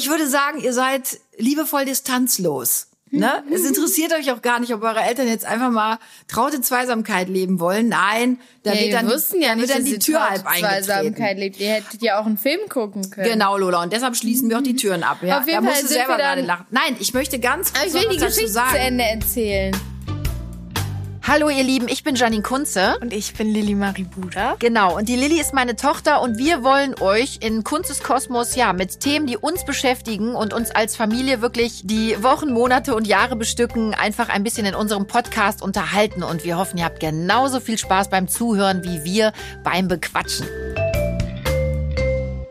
Ich würde sagen, ihr seid liebevoll distanzlos. Ne? Es interessiert euch auch gar nicht, ob eure Eltern jetzt einfach mal traute Zweisamkeit leben wollen. Nein, da Ja, wird wir dann, wussten ja nicht, wird dann dass die Tür halb eingetreten. Zweisamkeit lebt. Ihr hättet ja auch einen Film gucken können. Genau, Lola. Und deshalb schließen wir auch die Türen ab. Ja, Auf jeden da musst Fall du sind selber gerade lachen. Nein, ich möchte ganz Aber kurz ich will die Geschichte sagen. zu Ende erzählen. Hallo ihr Lieben, ich bin Janine Kunze. Und ich bin Lilly Marie Buda. Genau, und die Lilly ist meine Tochter und wir wollen euch in Kunzes Kosmos ja mit Themen, die uns beschäftigen und uns als Familie wirklich die Wochen, Monate und Jahre bestücken, einfach ein bisschen in unserem Podcast unterhalten und wir hoffen, ihr habt genauso viel Spaß beim Zuhören wie wir beim Bequatschen.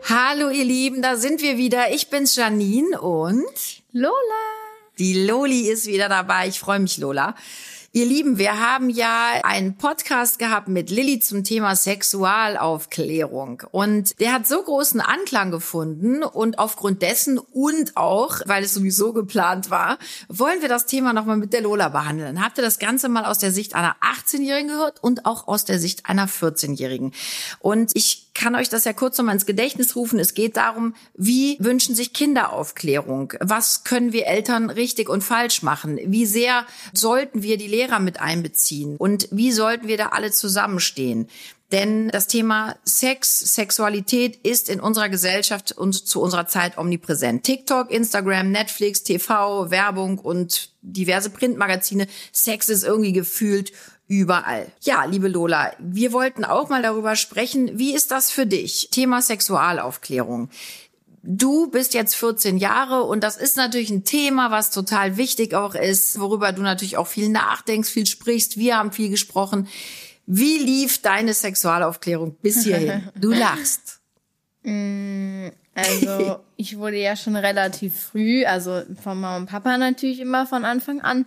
Hallo ihr Lieben, da sind wir wieder. Ich bin's Janine und Lola. die Loli ist wieder dabei. Ich freue mich, Lola. Ihr Lieben, wir haben ja einen Podcast gehabt mit Lilly zum Thema Sexualaufklärung. Und der hat so großen Anklang gefunden und aufgrund dessen und auch, weil es sowieso geplant war, wollen wir das Thema nochmal mit der Lola behandeln. Habt ihr das Ganze mal aus der Sicht einer 18-Jährigen gehört und auch aus der Sicht einer 14-Jährigen? Und ich kann euch das ja kurz nochmal ins Gedächtnis rufen. Es geht darum, wie wünschen sich Kinder Aufklärung? Was können wir Eltern richtig und falsch machen? Wie sehr sollten wir die Lehrer mit einbeziehen? Und wie sollten wir da alle zusammenstehen? Denn das Thema Sex, Sexualität ist in unserer Gesellschaft und zu unserer Zeit omnipräsent. TikTok, Instagram, Netflix, TV, Werbung und diverse Printmagazine. Sex ist irgendwie gefühlt überall. Ja, liebe Lola, wir wollten auch mal darüber sprechen, wie ist das für dich? Thema Sexualaufklärung. Du bist jetzt 14 Jahre und das ist natürlich ein Thema, was total wichtig auch ist, worüber du natürlich auch viel nachdenkst, viel sprichst. Wir haben viel gesprochen. Wie lief deine Sexualaufklärung bis hierhin? Du lachst. Also, ich wurde ja schon relativ früh, also von Mama und Papa natürlich immer von Anfang an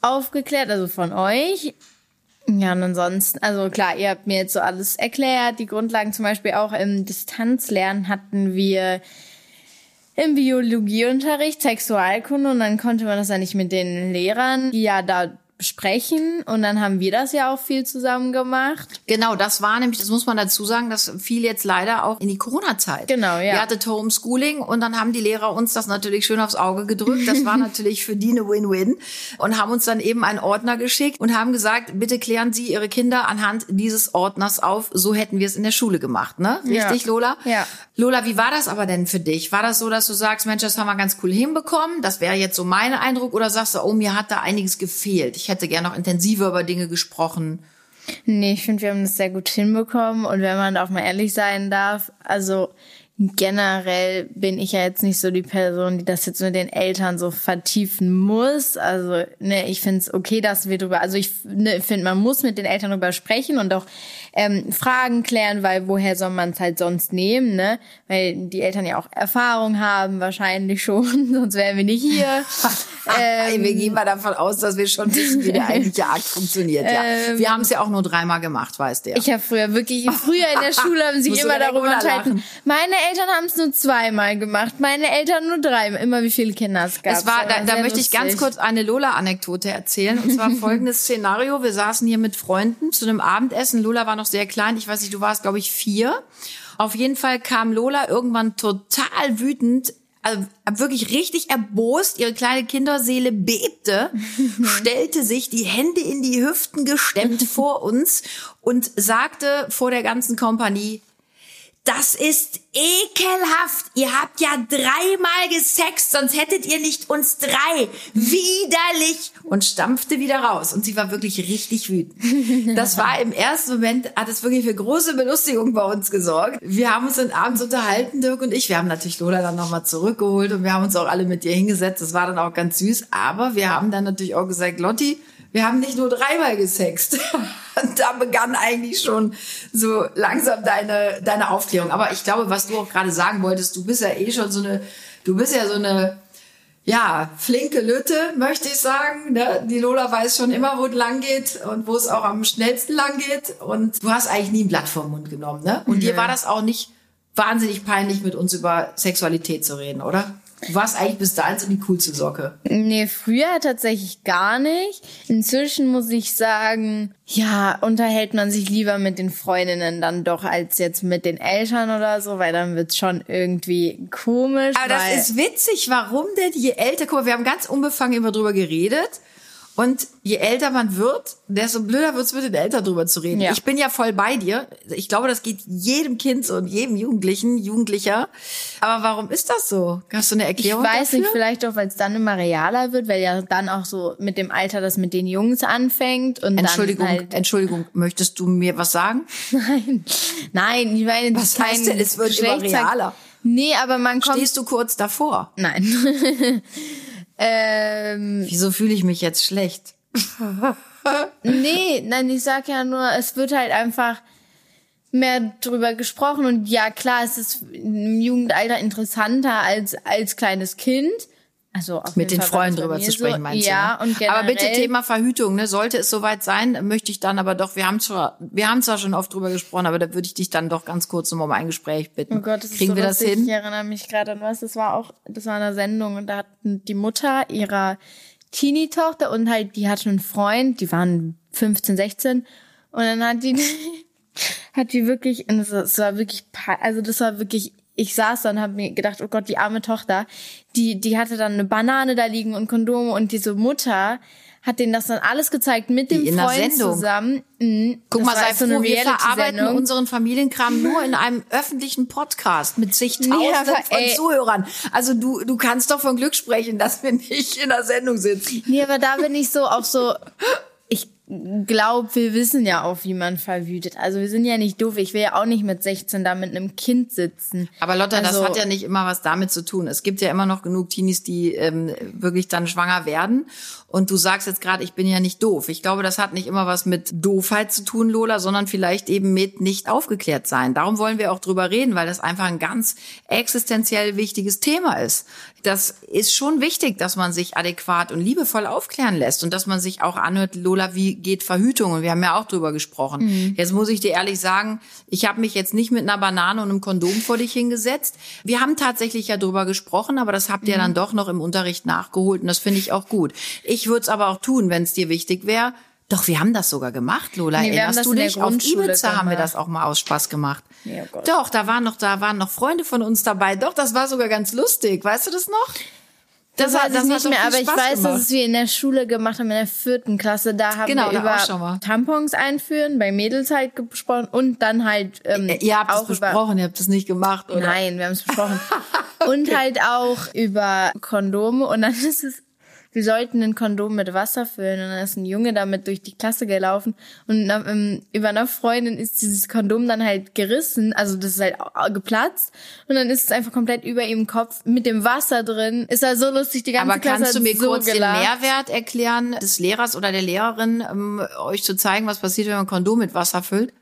aufgeklärt, also von euch. Ja, und ansonsten, also klar, ihr habt mir jetzt so alles erklärt, die Grundlagen zum Beispiel auch im Distanzlernen hatten wir im Biologieunterricht Sexualkunde und dann konnte man das ja nicht mit den Lehrern, die ja da besprechen und dann haben wir das ja auch viel zusammen gemacht. Genau, das war nämlich, das muss man dazu sagen, das fiel jetzt leider auch in die Corona-Zeit. Genau, ja. Ihr hattet Homeschooling und dann haben die Lehrer uns das natürlich schön aufs Auge gedrückt. Das war natürlich für die eine Win-Win und haben uns dann eben einen Ordner geschickt und haben gesagt, bitte klären Sie Ihre Kinder anhand dieses Ordners auf. So hätten wir es in der Schule gemacht, ne? Richtig, Ja. Lola? Ja. Lola, wie war das aber denn für dich? War das so, dass du sagst, Mensch, das haben wir ganz cool hinbekommen? Das wäre jetzt so mein Eindruck. Oder sagst du, oh, mir hat da einiges gefehlt. Ich hätte gerne noch intensiver über Dinge gesprochen. Nee, ich finde, wir haben das sehr gut hinbekommen. Und wenn man auch mal ehrlich sein darf, also generell bin ich ja jetzt nicht so die Person, die das jetzt mit den Eltern so vertiefen muss. Also, ne, ich finde es okay, dass wir drüber, also ich ne, finde, man muss mit den Eltern drüber sprechen und auch ähm, Fragen klären, weil woher soll man es halt sonst nehmen, ne? Weil die Eltern ja auch Erfahrung haben, wahrscheinlich schon, sonst wären wir nicht hier. Ey, wir gehen mal davon aus, dass wir schon wissen, wie der eigentliche Akt funktioniert. Ja. wir haben es ja auch nur dreimal gemacht, weißt du ja. Ich habe früher wirklich, früher in der Schule haben sich immer darüber unterhalten. Meine Eltern haben es nur zweimal gemacht, meine Eltern nur dreimal. Immer wie viele Kinder es gab. Es war, da, da möchte ich ganz kurz eine Lola-Anekdote erzählen. Und zwar folgendes Szenario. Wir saßen hier mit Freunden zu einem Abendessen. Lola war noch sehr klein. Ich weiß nicht, du warst, glaube ich, vier. Auf jeden Fall kam Lola irgendwann total wütend, also wirklich richtig erbost. Ihre kleine Kinderseele bebte, stellte sich die Hände in die Hüften gestemmt vor uns und sagte vor der ganzen Kompanie, das ist ekelhaft. Ihr habt ja dreimal gesext, sonst hättet ihr nicht uns drei. Widerlich. Und stampfte wieder raus. Und sie war wirklich richtig wütend. Das war im ersten Moment, hat es wirklich für große Belustigung bei uns gesorgt. Wir haben uns dann abends unterhalten, Dirk und ich. Wir haben natürlich Lola dann nochmal zurückgeholt und wir haben uns auch alle mit ihr hingesetzt. Das war dann auch ganz süß. Aber wir haben dann natürlich auch gesagt, Lotti, wir haben nicht nur dreimal gesext. Und da begann eigentlich schon so langsam deine, deine Aufklärung. Aber ich glaube, was du auch gerade sagen wolltest, du bist ja eh schon so eine, du bist ja so eine, ja, flinke Lütte, möchte ich sagen. Ne? Die Lola weiß schon immer, wo es lang geht und wo es auch am schnellsten lang geht. Und du hast eigentlich nie ein Blatt vom Mund genommen, ne? Und dir war das auch nicht wahnsinnig peinlich, mit uns über Sexualität zu reden, oder? Du warst eigentlich bis dahin so die coolste Socke. Nee, früher tatsächlich gar nicht. Inzwischen muss ich sagen, ja, unterhält man sich lieber mit den Freundinnen dann doch als jetzt mit den Eltern oder so, weil dann wird's schon irgendwie komisch. Aber das ist witzig, warum denn je älter, guck mal, wir haben ganz unbefangen immer drüber geredet. Und je älter man wird, desto blöder wird's mit den Eltern drüber zu reden. Ja. Ich bin ja voll bei dir. Ich glaube, das geht jedem Kind so und jedem Jugendlichen, Jugendlicher. Aber warum ist das so? Hast du eine ich Erklärung weiß dafür? nicht, vielleicht auch, weil es dann immer realer wird, weil ja dann auch so mit dem Alter das mit den Jungs anfängt und Entschuldigung, dann halt Entschuldigung, möchtest du mir was sagen? Nein, nein, ich meine, Was kein heißt denn, es wird immer realer? Nee, aber man kommt. Stehst du kurz davor? Nein. ähm, Wieso fühle ich mich jetzt schlecht? nee, nein, ich sag ja nur, es wird halt einfach mehr drüber gesprochen und ja, klar, es ist im Jugendalter interessanter als als kleines Kind. Also Mit den Freunden drüber zu sprechen, meinst ja, du? ne? und generell, Aber bitte Thema Verhütung, ne? Sollte es soweit sein, möchte ich dann aber doch, wir haben zwar, wir haben zwar schon oft drüber gesprochen, aber da würde ich dich dann doch ganz kurz um ein Gespräch bitten. Oh Gott, das Kriegen ist so wir das hin? Ich erinnere mich gerade an was. Das war auch, das war eine Sendung und da hat die Mutter ihrer Teenie-Tochter und halt, die hatte einen Freund, die waren 15, 16 und dann hat die, hat die wirklich, das, das war wirklich, also das war wirklich, ich saß da und habe mir gedacht, oh Gott, die arme Tochter, die, die hatte dann eine Banane da liegen und Kondome und diese Mutter hat denen das dann alles gezeigt mit dem in der Freund Sendung? zusammen. Mhm. Guck Das mal, sei so froh, wir verarbeiten unseren Familienkram nur in einem öffentlichen Podcast mit zigtausenden Nee, von ey. Zuhörern. Also du, du kannst doch von Glück sprechen, dass wir nicht in der Sendung sitzen. Nee, aber da bin ich so auch so, glaube, wir wissen ja auch, wie man verwütet. Also wir sind ja nicht doof. Ich will ja auch nicht mit 16 da mit einem Kind sitzen. Aber Lotta, das Also- hat ja nicht immer was damit zu tun. Es gibt ja immer noch genug Teenies, die ähm, wirklich dann schwanger werden. Und du sagst jetzt gerade, ich bin ja nicht doof. Ich glaube, das hat nicht immer was mit Doofheit zu tun, Lola, sondern vielleicht eben mit nicht aufgeklärt sein. Darum wollen wir auch drüber reden, weil das einfach ein ganz existenziell wichtiges Thema ist. Das ist schon wichtig, dass man sich adäquat und liebevoll aufklären lässt und dass man sich auch anhört, Lola, wie geht Verhütung? Und wir haben ja auch drüber gesprochen. Jetzt muss ich dir ehrlich sagen, ich habe mich jetzt nicht mit einer Banane und einem Kondom vor dich hingesetzt. Wir haben tatsächlich ja drüber gesprochen, aber das habt ihr dann doch noch im Unterricht nachgeholt und das finde ich auch gut. Ich würde es aber auch tun, wenn es dir wichtig wäre. Doch, wir haben das sogar gemacht, Lola. Nee, Erinnerst das du dich? Auf Ibiza haben wir das auch mal aus Spaß gemacht. Ja, oh. Doch, da waren noch, da waren noch Freunde von uns dabei. Doch, das war sogar ganz lustig. Weißt du das noch? Das, weiß ich hat nicht doch mehr, aber ich weiß, gemacht. dass es wir in der Schule gemacht haben, in der vierten Klasse. Da haben Genau, wir da über Tampons einführen, bei Mädels halt gesprochen und dann halt ähm, Ihr habt auch es besprochen, ihr habt es nicht gemacht, oder? Nein, wir haben es besprochen. Und halt auch über Kondome. Und dann ist es, wir sollten ein Kondom mit Wasser füllen. Und dann ist ein Junge damit durch die Klasse gelaufen. Und ähm, über einer Freundin ist dieses Kondom dann halt gerissen. Also das ist halt geplatzt. Und dann ist es einfach komplett über ihrem Kopf mit dem Wasser drin. Ist halt so lustig, die ganze Aber Klasse kannst du mir so kurz gelacht. den Mehrwert erklären des Lehrers oder der Lehrerin, ähm, euch zu zeigen, was passiert, wenn man ein Kondom mit Wasser füllt?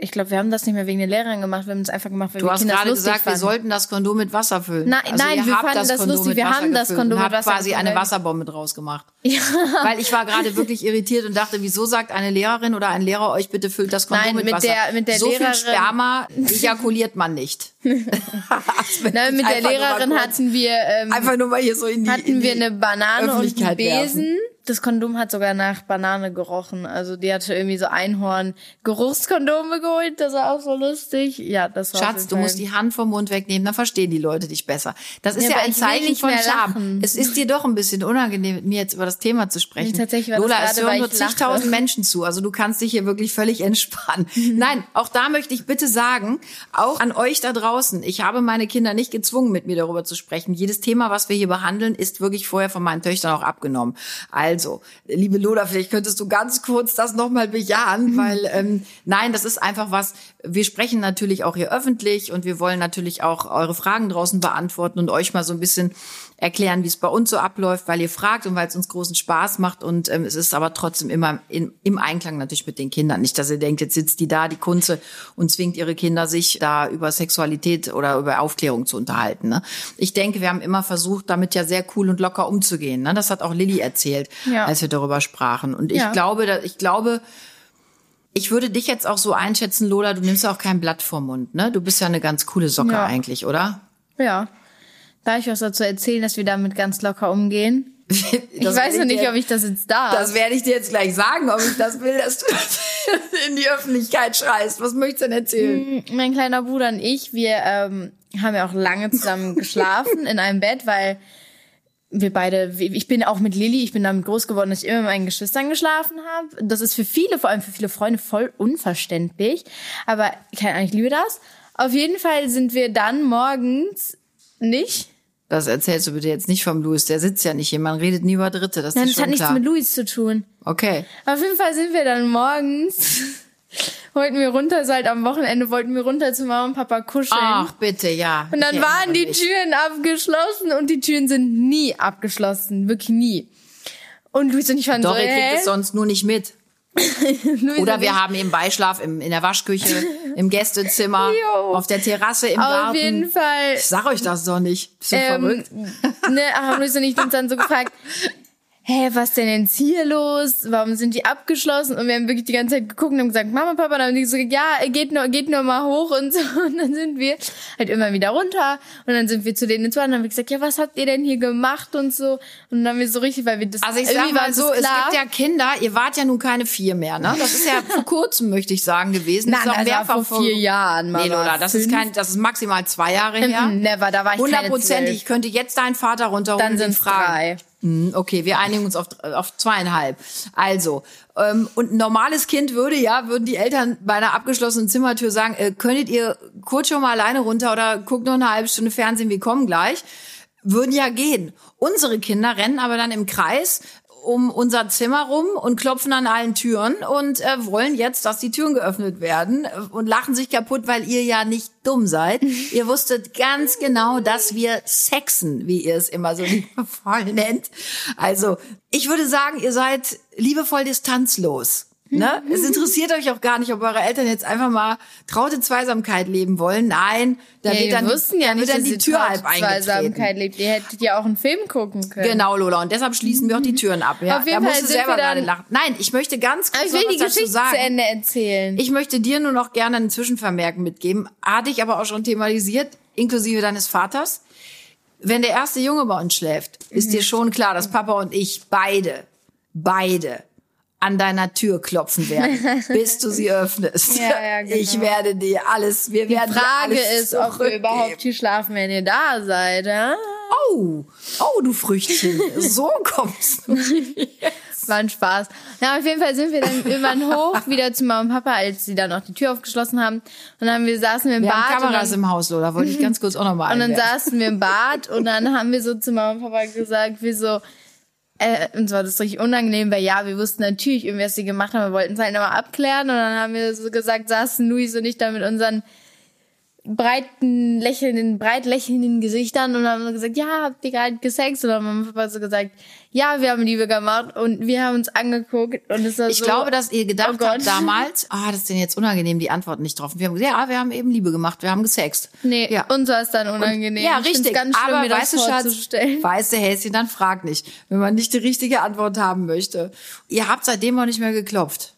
Ich glaube, wir haben das nicht mehr wegen der Lehrerin gemacht. Wir haben es einfach gemacht, weil Du wir hast Kinder gerade das lustig gesagt, wir fanden. sollten das Kondom mit Wasser füllen. Nein, also nein, wir fanden das Kondom lustig. Wir Wasser haben das Kondom mit Wasser quasi eine. Wasserbombe draus gemacht. Ja. Weil ich war gerade wirklich irritiert und dachte, wieso sagt eine Lehrerin oder ein Lehrer euch bitte füllt das Kondom Nein, mit, mit Wasser? der- mit der so viel Lehrerin- Sperma ejakuliert man nicht. Nein, mit der Lehrerin hatten wir ähm, Einfach nur mal hier so in die hatten in wir die eine Banane und einen Besen. werfen. Das Kondom hat sogar nach Banane gerochen. Also die hatte irgendwie so Einhorn-Geruchskondome geholt. Das war auch so lustig. Ja, das war Schatz, du musst die Hand vom Mund wegnehmen, dann verstehen die Leute dich besser. Das ist Ja, ja, ein Zeichen von lachen. Es ist dir doch ein bisschen unangenehm, mit mir jetzt über das Thema zu sprechen. Nee, tatsächlich war das Lola, es gerade, hören weil nur zigtausend Menschen zu, also du kannst dich hier wirklich völlig entspannen. Nein, auch da möchte ich bitte sagen, auch an euch da draußen, ich habe meine Kinder nicht gezwungen, mit mir darüber zu sprechen. Jedes Thema, was wir hier behandeln, ist wirklich vorher von meinen Töchtern auch abgenommen. Also, liebe Lola, vielleicht könntest du ganz kurz das nochmal bejahen, weil ähm, nein, das ist einfach was, wir sprechen natürlich auch hier öffentlich und wir wollen natürlich auch eure Fragen draußen beantworten und euch mal so ein bisschen erklären, wie es bei uns so abläuft, weil ihr fragt und weil es uns großen Spaß macht und ähm, es ist aber trotzdem immer in, im Einklang natürlich mit den Kindern. Nicht, dass ihr denkt, jetzt sitzt die da, die Kunze und zwingt ihre Kinder, sich da über Sexualität oder über Aufklärung zu unterhalten. Ne? Ich denke, wir haben immer versucht, damit ja sehr cool und locker umzugehen. Ne? Das hat auch Lilly erzählt, Ja. als wir darüber sprachen. Und ich Ja. glaube, da, ich glaube, ich würde dich jetzt auch so einschätzen, Lola, du nimmst auch kein Blatt vorm Mund, ne? Du bist ja eine ganz coole Socke Ja. eigentlich, oder? Ja. Darf ich was dazu erzählen, dass wir damit ganz locker umgehen? ich Das weiß werde noch nicht, dir- ob ich das jetzt darf. Das werde ich dir jetzt gleich sagen, ob ich das will, dass du das in die Öffentlichkeit schreist. Was möchtest du denn erzählen? mein kleiner Bruder und ich, wir ähm, haben ja auch lange zusammen geschlafen in einem Bett, weil wir beide, ich bin auch mit Lilly, ich bin damit groß geworden, dass ich immer mit meinen Geschwistern geschlafen habe. Das ist für viele, vor allem für viele Freunde, voll unverständlich. Aber keine Ahnung, ich liebe das. Auf jeden Fall sind wir dann morgens nicht. Das erzählst du bitte jetzt nicht vom Louis, der sitzt ja nicht hier. Man redet nie über Dritte, das Nein, ist das schon hat nichts klar. mit Luis zu tun. okay. Auf jeden Fall sind wir dann morgens, wollten wir runter, so halt am Wochenende wollten wir runter zu Mama und Papa kuscheln. Ach, bitte, ja. Und dann waren die mich. Türen abgeschlossen und die Türen sind nie abgeschlossen, wirklich nie. Und Luis und ich waren Doch, so, kriegt es sonst nur nicht mit. Oder wir haben eben Beischlaf im, in der Waschküche, im Gästezimmer, Jo. auf der Terrasse, im Auf Garten. jeden Fall. Ich sag euch das doch nicht. Bist du Ähm, verrückt? ne, haben Luis und ich uns dann so gefragt, hä, was denn jetzt hier los? Warum sind die abgeschlossen? Und wir haben wirklich die ganze Zeit geguckt und haben gesagt, Mama, Papa, und dann haben die so gesagt, ja, geht nur, geht nur mal hoch und so. Und dann sind wir halt immer wieder runter. Und dann sind wir zu denen ins Bad und haben wir gesagt, ja, was habt ihr denn hier gemacht und so. Und dann haben wir so richtig, weil wir das, Also ich sag mal so, es gibt ja Kinder, ihr wart ja nun keine vier mehr, ne? Das ist ja vor kurzem, möchte ich sagen, gewesen. Nein, das ist war mehrfach vor vier Jahren, Mama. Nee, Lola, das ist Fünf? kein, das ist maximal zwei Jahre her. Never, da war ich Hundertprozentig. Ich könnte jetzt deinen Vater runterholen Dann und ihn fragen. drei. Hm, Okay, wir einigen uns auf, auf zweieinhalb. Also, ähm, und ein normales Kind würde ja, würden die Eltern bei einer abgeschlossenen Zimmertür sagen, äh, könntet ihr kurz schon mal alleine runter oder guckt noch eine halbe Stunde Fernsehen, wir kommen gleich. Würden ja gehen. Unsere Kinder rennen aber dann im Kreis um unser Zimmer rum und klopfen an allen Türen und äh, wollen jetzt, dass die Türen geöffnet werden äh, und lachen sich kaputt, weil ihr ja nicht dumm seid. ihr wusstet ganz genau, dass wir sexen, wie ihr es immer so liebevoll nennt. Also, ich würde sagen, ihr seid liebevoll distanzlos. Ne? Es interessiert euch auch gar nicht, ob eure Eltern jetzt einfach mal traute Zweisamkeit leben wollen. Nein, da Ja, wird wir dann, wussten ja da wird nicht, dann dass die Tür halb eingetreten. Zweisamkeit lebt. Ihr hättet ja auch einen Film gucken können. Genau, Lola. Und deshalb schließen wir auch die Türen ab. Ja, Auf jeden da Fall musst du sind selber dann- gerade lachen. Nein, ich möchte ganz kurz ich will was die dazu Geschichte sagen. zu Ende erzählen. Ich möchte dir nur noch gerne einen Zwischenvermerk mitgeben. Hatte ich aber auch schon thematisiert, inklusive deines Vaters. Wenn der erste Junge bei uns schläft, ist Mhm. dir schon klar, dass Papa und ich beide, beide an deiner Tür klopfen werden, bis du sie öffnest. Ja, ja, genau. Ich werde dir alles, wir Die werden dir Frage alles ist, ob wir überhaupt hier schlafen, wenn ihr da seid. Ja? Oh, oh, du Früchtchen, so kommst du. War ein Spaß. Ja, auf jeden Fall sind wir dann irgendwann hoch wieder zu Mama und Papa, als sie dann auch die Tür aufgeschlossen haben. Und dann haben wir saßen wir im Wir Bad. haben Kameras dann, im Haus, Lola, wollte ich ganz kurz auch nochmal und dann saßen wir im Bad und dann haben wir so zu Mama und Papa gesagt, wir so, äh, uns war das richtig unangenehm, weil ja, wir wussten natürlich irgendwie, was sie gemacht haben, wir wollten es halt nochmal abklären. Und dann haben wir so gesagt, saßen Luis und ich da mit unseren breiten, lächelnden, breit lächelnden Gesichtern und haben gesagt, ja, habt ihr gerade gesext? Und dann haben und Papa so gesagt, ja, wir haben Liebe gemacht und wir haben uns angeguckt und es war Ich so, glaube, dass ihr Oh gedacht Gott. habt damals, ah, das ist denn jetzt unangenehm, die Antwort nicht drauf. Wir haben gesagt, ja, wir haben eben Liebe gemacht, wir haben gesext. Nee, ja. uns war es dann unangenehm. Ja, Ich find's richtig. ganz schlimm, aber mir das weißt du, Schatz, vorzustellen. weißt du, Häschen, dann frag nicht, wenn man nicht die richtige Antwort haben möchte. Ihr habt seitdem auch nicht mehr geklopft.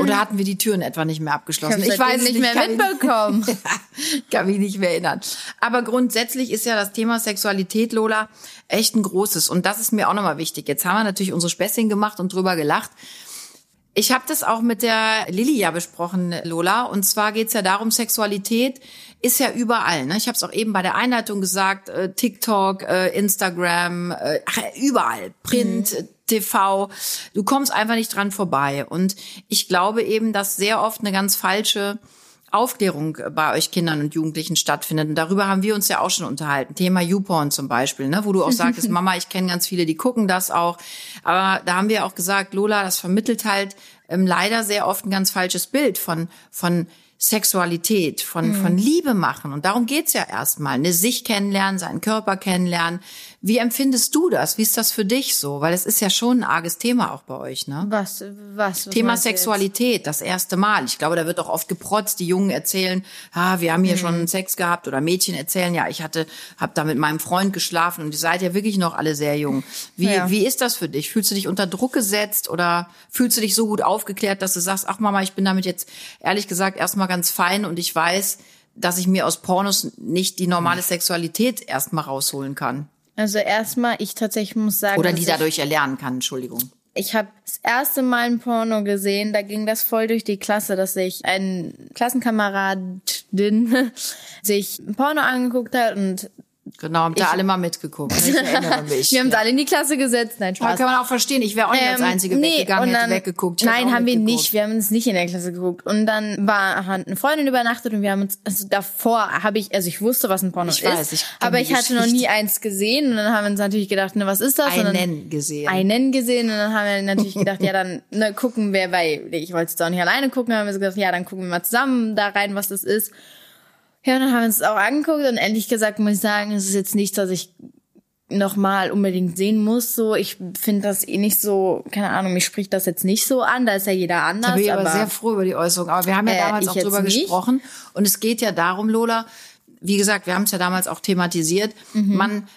Oder hatten wir die Türen etwa nicht mehr abgeschlossen? Ich hab seitdem nicht mehr kann mich- mitbekommen. kann mich nicht mehr erinnern. Aber grundsätzlich ist ja das Thema Sexualität, Lola, echt ein großes. Und das ist mir auch nochmal wichtig. Jetzt haben wir natürlich unsere Späßchen gemacht und drüber gelacht. Ich habe das auch mit der Lilly ja besprochen, Lola. Und zwar geht's ja darum, Sexualität ist ja überall. Ne? Ich habe es auch eben bei der Einleitung gesagt, äh, TikTok, äh, Instagram, äh, ach, überall, Print, äh, TV. Du kommst einfach nicht dran vorbei. Und ich glaube eben, dass sehr oft eine ganz falsche Aufklärung bei euch Kindern und Jugendlichen stattfindet. Und darüber haben wir uns ja auch schon unterhalten. Thema YouPorn zum Beispiel, ne? wo du auch sagtest, Mama, ich kenne ganz viele, die gucken das auch. Aber da haben wir auch gesagt, Lola, das vermittelt halt ähm, leider sehr oft ein ganz falsches Bild von, von Sexualität, von, von Liebe machen. Und darum geht's ja erstmal. Ne? Sich kennenlernen, seinen Körper kennenlernen. Wie empfindest du das? Wie ist das für dich so? Weil es ist ja schon ein arges Thema auch bei euch, ne? Was, was? was Thema? Sexualität, das erste Mal. Ich glaube, da wird auch oft geprotzt. Die Jungen erzählen, ah, wir haben hier schon Sex gehabt oder Mädchen erzählen, ja, ich hatte, habe da mit meinem Freund geschlafen und ihr seid ja wirklich noch alle sehr jung. Wie, Ja. wie ist das für dich? Fühlst du dich unter Druck gesetzt oder fühlst du dich so gut aufgeklärt, dass du sagst, ach Mama, ich bin damit jetzt ehrlich gesagt erstmal ganz fein und ich weiß, dass ich mir aus Pornos nicht die normale Sexualität erstmal rausholen kann. Also erstmal, ich tatsächlich muss sagen, Oder die ich, dadurch erlernen kann, Entschuldigung. ich habe das erste Mal ein Porno gesehen, da ging das voll durch die Klasse, dass sich ein Klassenkameradin sich ein Porno angeguckt hat und Genau, habt ihr alle mal mitgeguckt. Ich erinnere mich. wir haben ja. alle in die Klasse gesetzt. Nein, Aber Spaß. kann man auch verstehen. Ich wäre auch nicht als Ähm, Einzige nee, weggegangen, und hätte dann- weggeguckt. Ich Nein, haben wir nicht. Wir haben uns nicht in der Klasse geguckt. Und dann war hat eine Freundin übernachtet und wir haben uns also davor habe ich also ich wusste, was ein Porno Ich ist, weiß, ich aber ich hatte noch nie eins gesehen und dann haben wir uns natürlich gedacht, ne, was ist das? Und dann, Einen gesehen. einen gesehen und dann haben wir natürlich gedacht, ja, dann ne, gucken wir, weil ich wollte es doch nicht alleine gucken, haben wir so gedacht, ja, dann gucken wir mal zusammen da rein, was das ist. Ja, und dann haben wir uns das auch angeguckt und ehrlich gesagt muss ich sagen, es ist jetzt nichts, was ich nochmal unbedingt sehen muss. So, ich finde das eh nicht so, keine Ahnung, mich spricht das jetzt nicht so an, da ist ja jeder anders. Da bin ich aber aber sehr froh über die Äußerung. Aber wir haben ja Äh, damals ich auch drüber nicht. gesprochen. Und es geht ja darum, Lola, wie gesagt, wir haben es ja damals auch thematisiert. Mhm. Man,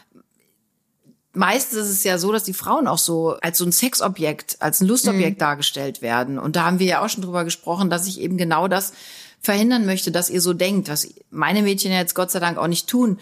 meistens ist es ja so, dass die Frauen auch so als so ein Sexobjekt, als ein Mhm. Lustobjekt dargestellt werden. Und da haben wir ja auch schon drüber gesprochen, dass ich eben genau das verhindern möchte, dass ihr so denkt, was meine Mädchen ja jetzt Gott sei Dank auch nicht tun.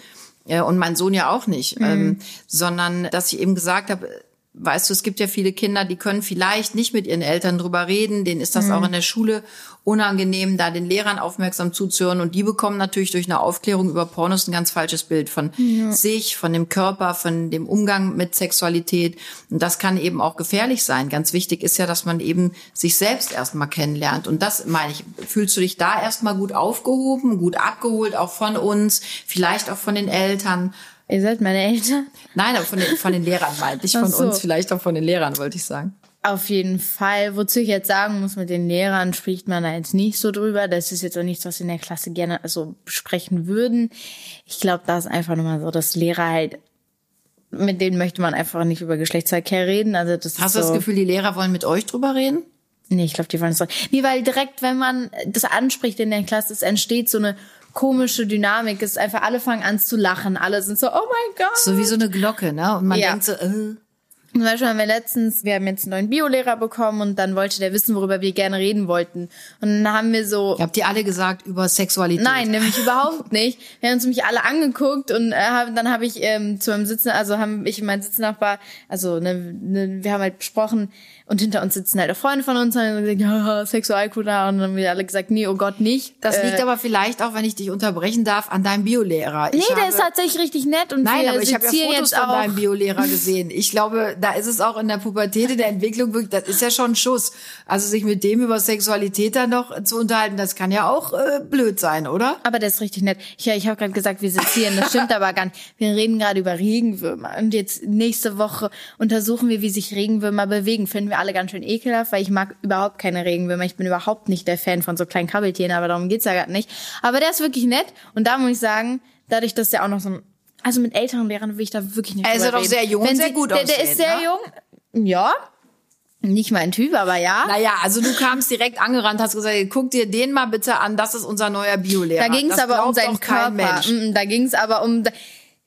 äh, Und mein Sohn ja auch nicht, Mhm. ähm, sondern dass ich eben gesagt habe, weißt du, es gibt ja viele Kinder, die können vielleicht nicht mit ihren Eltern drüber reden, denen ist das auch in der Schule unangenehm, da den Lehrern aufmerksam zuzuhören. Und die bekommen natürlich durch eine Aufklärung über Pornos ein ganz falsches Bild von sich, von dem Körper, von dem Umgang mit Sexualität. Und das kann eben auch gefährlich sein. Ganz wichtig ist ja, dass man eben sich selbst erstmal kennenlernt. Und das meine ich, fühlst du dich da erstmal gut aufgehoben, gut abgeholt, auch von uns, vielleicht auch von den Eltern, ihr seid meine Eltern. Nein, aber von den, von den Lehrern meinte ich, Ach von so. uns, vielleicht auch von den Lehrern, wollte ich sagen. Auf jeden Fall. Wozu ich jetzt sagen muss, mit den Lehrern spricht man da jetzt nicht so drüber. Das ist jetzt auch nichts, was in der Klasse gerne also besprechen würden. Ich glaube, da ist einfach nochmal so, dass Lehrer halt, mit denen möchte man einfach nicht über Geschlechtsverkehr reden. Also das Hast du so, das Gefühl, die Lehrer wollen mit euch drüber reden? Nee, ich glaube, die wollen es so. Nee, weil direkt, wenn man das anspricht in der Klasse, es entsteht so eine komische Dynamik. Ist einfach, alle fangen an zu lachen. Alle sind so, oh mein Gott. So wie so eine Glocke, ne? Und man Ja. denkt so, äh, Zum Beispiel haben wir letztens, wir haben jetzt einen neuen Biolehrer bekommen und dann wollte der wissen, worüber wir gerne reden wollten. Und dann haben wir so, habt ihr alle gesagt über Sexualität? nein, nämlich überhaupt nicht. Wir haben uns nämlich alle angeguckt und äh, hab, dann habe ich ähm, zu meinem Sitzen, also haben ich und mein Sitznachbar, also ne, ne, wir haben halt besprochen und hinter uns sitzen halt auch Freunde von uns und haben gesagt, ja, Sexualkunde und dann haben wir alle gesagt, nee, oh Gott, nicht. Das Äh, liegt aber vielleicht auch, wenn ich dich unterbrechen darf, an deinem Biolehrer. Nee, Ich der habe- ist tatsächlich richtig nett und Nein, aber ich habe ja Fotos von deinem Biolehrer gesehen. Ich glaube, da ist es auch in der Pubertät, in der Entwicklung wirklich, das ist ja schon ein Schuss. Also sich mit dem über Sexualität dann noch zu unterhalten, das kann ja auch äh, blöd sein, oder? Aber der ist richtig nett. Ich, ich habe gerade gesagt, wir sezieren. Das stimmt aber gar nicht. Wir reden gerade über Regenwürmer. Und jetzt nächste Woche untersuchen wir, wie sich Regenwürmer bewegen. Finden wir alle ganz schön ekelhaft, weil ich mag überhaupt keine Regenwürmer. Ich bin überhaupt nicht der Fan von so kleinen Krabbeltieren, aber darum geht's ja gerade nicht. Aber der ist wirklich nett. Und da muss ich sagen, dadurch, dass der auch noch so ein also mit älteren Lehrern will ich da wirklich nicht Er ja doch reden. sehr jung Wenn sehr sie- gut der, der aussehend, ist sehr ne? jung. Ja. Nicht mein Typ, aber ja. Naja, also du kamst direkt angerannt, hast gesagt, guck dir den mal bitte an, das ist unser neuer Biolehrer. Da ging es Das aber um seinen Körper. Mensch. Mm, Da ging es aber um.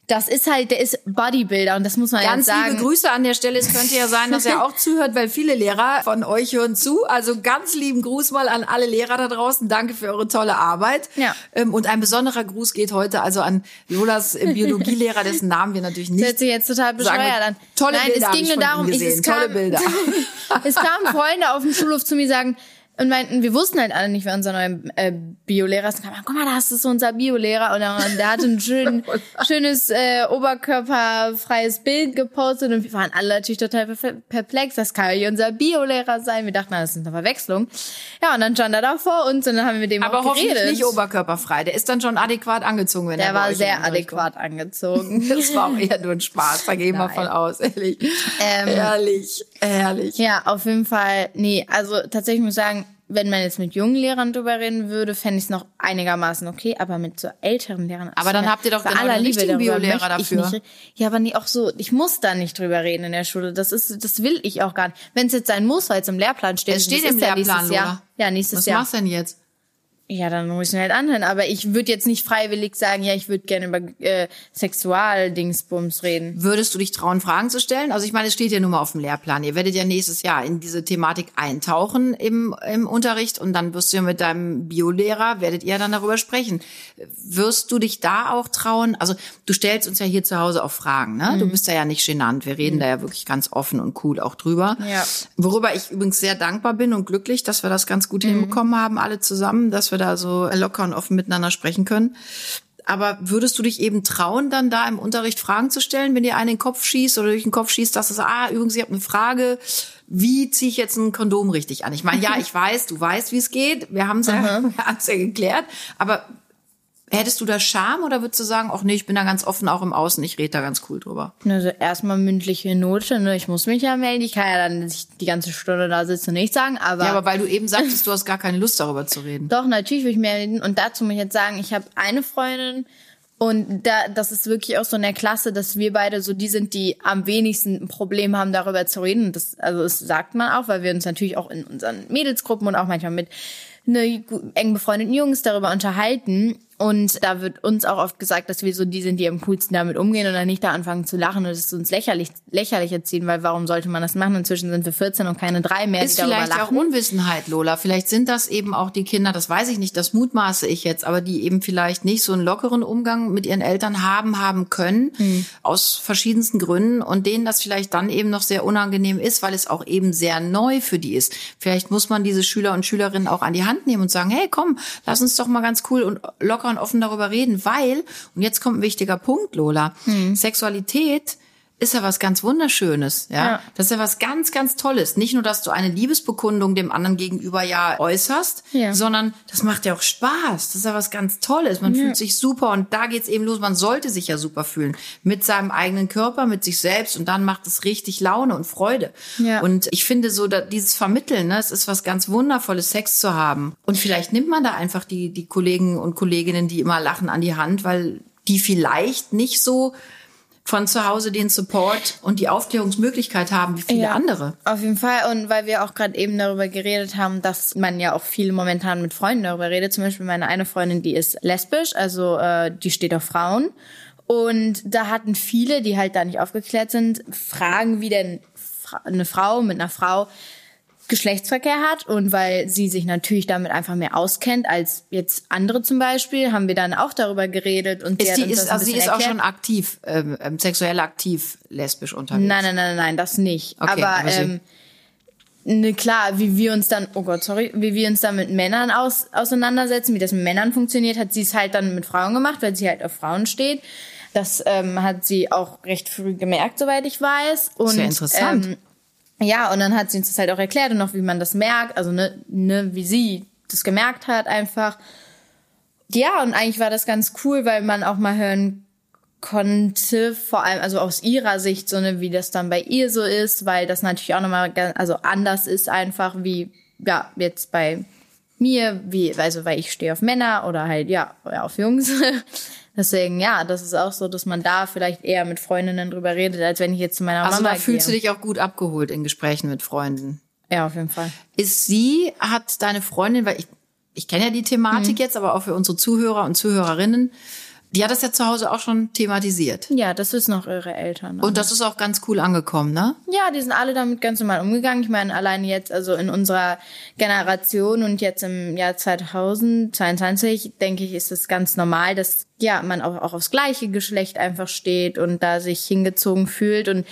Das ist halt, der ist Bodybuilder und das muss man Ganz jetzt sagen. liebe Grüße an der Stelle. Es könnte ja sein, dass er auch zuhört, weil viele Lehrer von euch hören zu. Also ganz lieben Gruß mal an alle Lehrer da draußen. Danke für eure tolle Arbeit. Ja. Ähm, Und ein besonderer Gruß geht heute also an Jolas äh, Biologielehrer, dessen Namen wir natürlich Das hört nicht sich jetzt total bescheuert an. Tolle Nein, Bilder es ging nur darum, ich, es Tolle kam, Bilder. es kamen Freunde auf dem Schulhof zu mir sagen und meinten, wir wussten halt alle nicht, wer unser neuer äh, Biolehrer ist. Und kamen, guck mal, das ist unser Biolehrer und, dann, und der hatte ein schön, schönes äh, oberkörperfreies Bild gepostet und wir waren alle natürlich total perplex. Das kann ja unser Biolehrer sein. Wir dachten, na, das ist eine Verwechslung. Ja, und dann stand er da vor uns und dann haben wir dem Aber auch hoffentlich geredet. nicht oberkörperfrei. Der ist dann schon adäquat angezogen, wenn der er bei war sehr adäquat angezogen. Das war auch eher nur ein Spaß, da gehe ich mal Nein. von aus, ehrlich. Ähm, Ehrlich, ehrlich. Ja, auf jeden Fall. Nee, also tatsächlich muss ich sagen, wenn man jetzt mit jungen Lehrern drüber reden würde, fände ich es noch einigermaßen okay, aber mit so älteren Lehrern. Aber dann habt ihr doch genau Liebe, richtigen Biolehrer dafür. Nicht, ja, aber nie auch so, ich muss da nicht drüber reden in der Schule. Das ist, das will ich auch gar nicht. Wenn es jetzt sein muss, weil es im Lehrplan steht. Es steht im ist ja Lehrplan, nächstes Jahr. Nächstes Was Jahr. machst du denn jetzt? Ja, dann muss ich mir halt anhören. Aber ich würde jetzt nicht freiwillig sagen, ja, ich würde gerne über äh, Sexualdingsbums reden. Würdest du dich trauen, Fragen zu stellen? Also ich meine, es steht ja nun mal auf dem Lehrplan. Ihr werdet ja nächstes Jahr in diese Thematik eintauchen im, im Unterricht und dann wirst du ja mit deinem Biolehrer, werdet ihr dann darüber sprechen. Wirst du dich da auch trauen? Also du stellst uns ja hier zu Hause auch Fragen, ne? Du bist da ja nicht genannt. Wir reden da ja wirklich ganz offen und cool auch drüber. Ja. Worüber ich übrigens sehr dankbar bin und glücklich, dass wir das ganz gut hinbekommen haben, alle zusammen, dass wir da so locker und offen miteinander sprechen können. Aber würdest du dich eben trauen, dann da im Unterricht Fragen zu stellen, wenn dir einen in den Kopf schießt oder durch den Kopf schießt, dass es, ah, übrigens, ich habe eine Frage, wie ziehe ich jetzt ein Kondom richtig an? Ich meine, ja, ich weiß, du weißt, wie es geht, wir haben es ja, wir ja geklärt, aber hättest du da Scham oder würdest du sagen, ach nee, ich bin da ganz offen, auch im Außen, ich rede da ganz cool drüber? Also erstmal mündliche Note, ne? Ich muss mich ja melden. Ich kann ja dann nicht die ganze Stunde da sitzen und nichts sagen, aber. Ja, aber weil du eben sagtest, du hast gar keine Lust darüber zu reden. Doch, natürlich will ich melden. Und dazu muss ich jetzt sagen, ich habe eine Freundin und da, das ist wirklich auch so in der Klasse, dass wir beide so die sind, die am wenigsten ein Problem haben, darüber zu reden. Und das, also das sagt man auch, weil wir uns natürlich auch in unseren Mädelsgruppen und auch manchmal mit ne, eng befreundeten Jungs darüber unterhalten. Und da wird uns auch oft gesagt, dass wir so die sind, die am coolsten damit umgehen und dann nicht da anfangen zu lachen und es uns lächerlich, lächerlich erziehen, weil warum sollte man das machen? Inzwischen sind wir 14 und keine drei mehr, Ist die darüber vielleicht auch lachen. Unwissenheit, Lola. Vielleicht sind das eben auch die Kinder, das weiß ich nicht, das mutmaße ich jetzt, aber die eben vielleicht nicht so einen lockeren Umgang mit ihren Eltern haben, haben können, Hm. aus verschiedensten Gründen und denen das vielleicht dann eben noch sehr unangenehm ist, weil es auch eben sehr neu für die ist. Vielleicht muss man diese Schüler und Schülerinnen auch an die Hand nehmen und sagen, hey, komm, lass uns doch mal ganz cool und locker und offen darüber reden, weil, und jetzt kommt ein wichtiger Punkt, Lola, Hm. Sexualität ist ja was ganz Wunderschönes, ja? Ja. Das ist ja was ganz, ganz Tolles. Nicht nur, dass du eine Liebesbekundung dem anderen gegenüber ja äußerst, Ja. sondern das macht ja auch Spaß. Das ist ja was ganz Tolles. Man fühlt sich super und da geht's eben los. Man sollte sich ja super fühlen. Mit seinem eigenen Körper, mit sich selbst und dann macht es richtig Laune und Freude. Ja. Und ich finde so, dieses Vermitteln, ne, es ist was ganz Wundervolles, Sex zu haben. Und vielleicht nimmt man da einfach die, die Kollegen und Kolleginnen, die immer lachen, an die Hand, weil die vielleicht nicht so von zu Hause den Support und die Aufklärungsmöglichkeit haben wie viele Ja. andere. Auf jeden Fall. Und weil wir auch gerade eben darüber geredet haben, dass man ja auch viel momentan mit Freunden darüber redet. Zum Beispiel meine eine Freundin, die ist lesbisch, also äh, die steht auf Frauen. Und da hatten viele, die halt da nicht aufgeklärt sind, Fragen, wie denn eine Frau mit einer Frau Geschlechtsverkehr hat und weil sie sich natürlich damit einfach mehr auskennt als jetzt andere zum Beispiel, haben wir dann auch darüber geredet und sie Ist hat die, ist, also sie ist auch schon aktiv, ähm, ähm, sexuell aktiv lesbisch unterwegs. Nein, nein, nein, nein, das nicht. Okay, aber aber sie- ähm, ne, klar, wie wir uns dann, oh Gott, sorry, wie wir uns dann mit Männern aus, auseinandersetzen, wie das mit Männern funktioniert, hat sie es halt dann mit Frauen gemacht, weil sie halt auf Frauen steht. Das ähm, hat sie auch recht früh gemerkt, soweit ich weiß. Und, Sehr interessant. Ähm, ja, und dann hat sie uns das halt auch erklärt und auch, wie man das merkt, also ne, ne, wie sie das gemerkt hat einfach. Ja, und eigentlich war das ganz cool, weil man auch mal hören konnte, vor allem also aus ihrer Sicht, so ne, wie das dann bei ihr so ist, weil das natürlich auch nochmal also anders ist einfach wie, ja, jetzt bei mir, wie, also weil ich stehe auf Männer oder halt, ja, auf Jungs. Deswegen, ja, das ist auch so, dass man da vielleicht eher mit Freundinnen drüber redet, als wenn ich jetzt zu meiner Also Mama da fühlst du gehe. dich auch gut abgeholt in Gesprächen mit Freunden. Ja, auf jeden Fall. Ist sie, hat deine Freundin, weil ich, ich kenne ja die Thematik jetzt, aber auch für unsere Zuhörer und Zuhörerinnen, die hat das ja zu Hause auch schon thematisiert. Ja, das wissen auch ihre Eltern. Und das ist auch ganz cool angekommen, ne? Ja, die sind alle damit ganz normal umgegangen. Ich meine, alleine jetzt, also in unserer Generation und jetzt im Jahr 2022, denke ich, ist es ganz normal, dass ja man auch, auch aufs gleiche Geschlecht einfach steht und da sich hingezogen fühlt und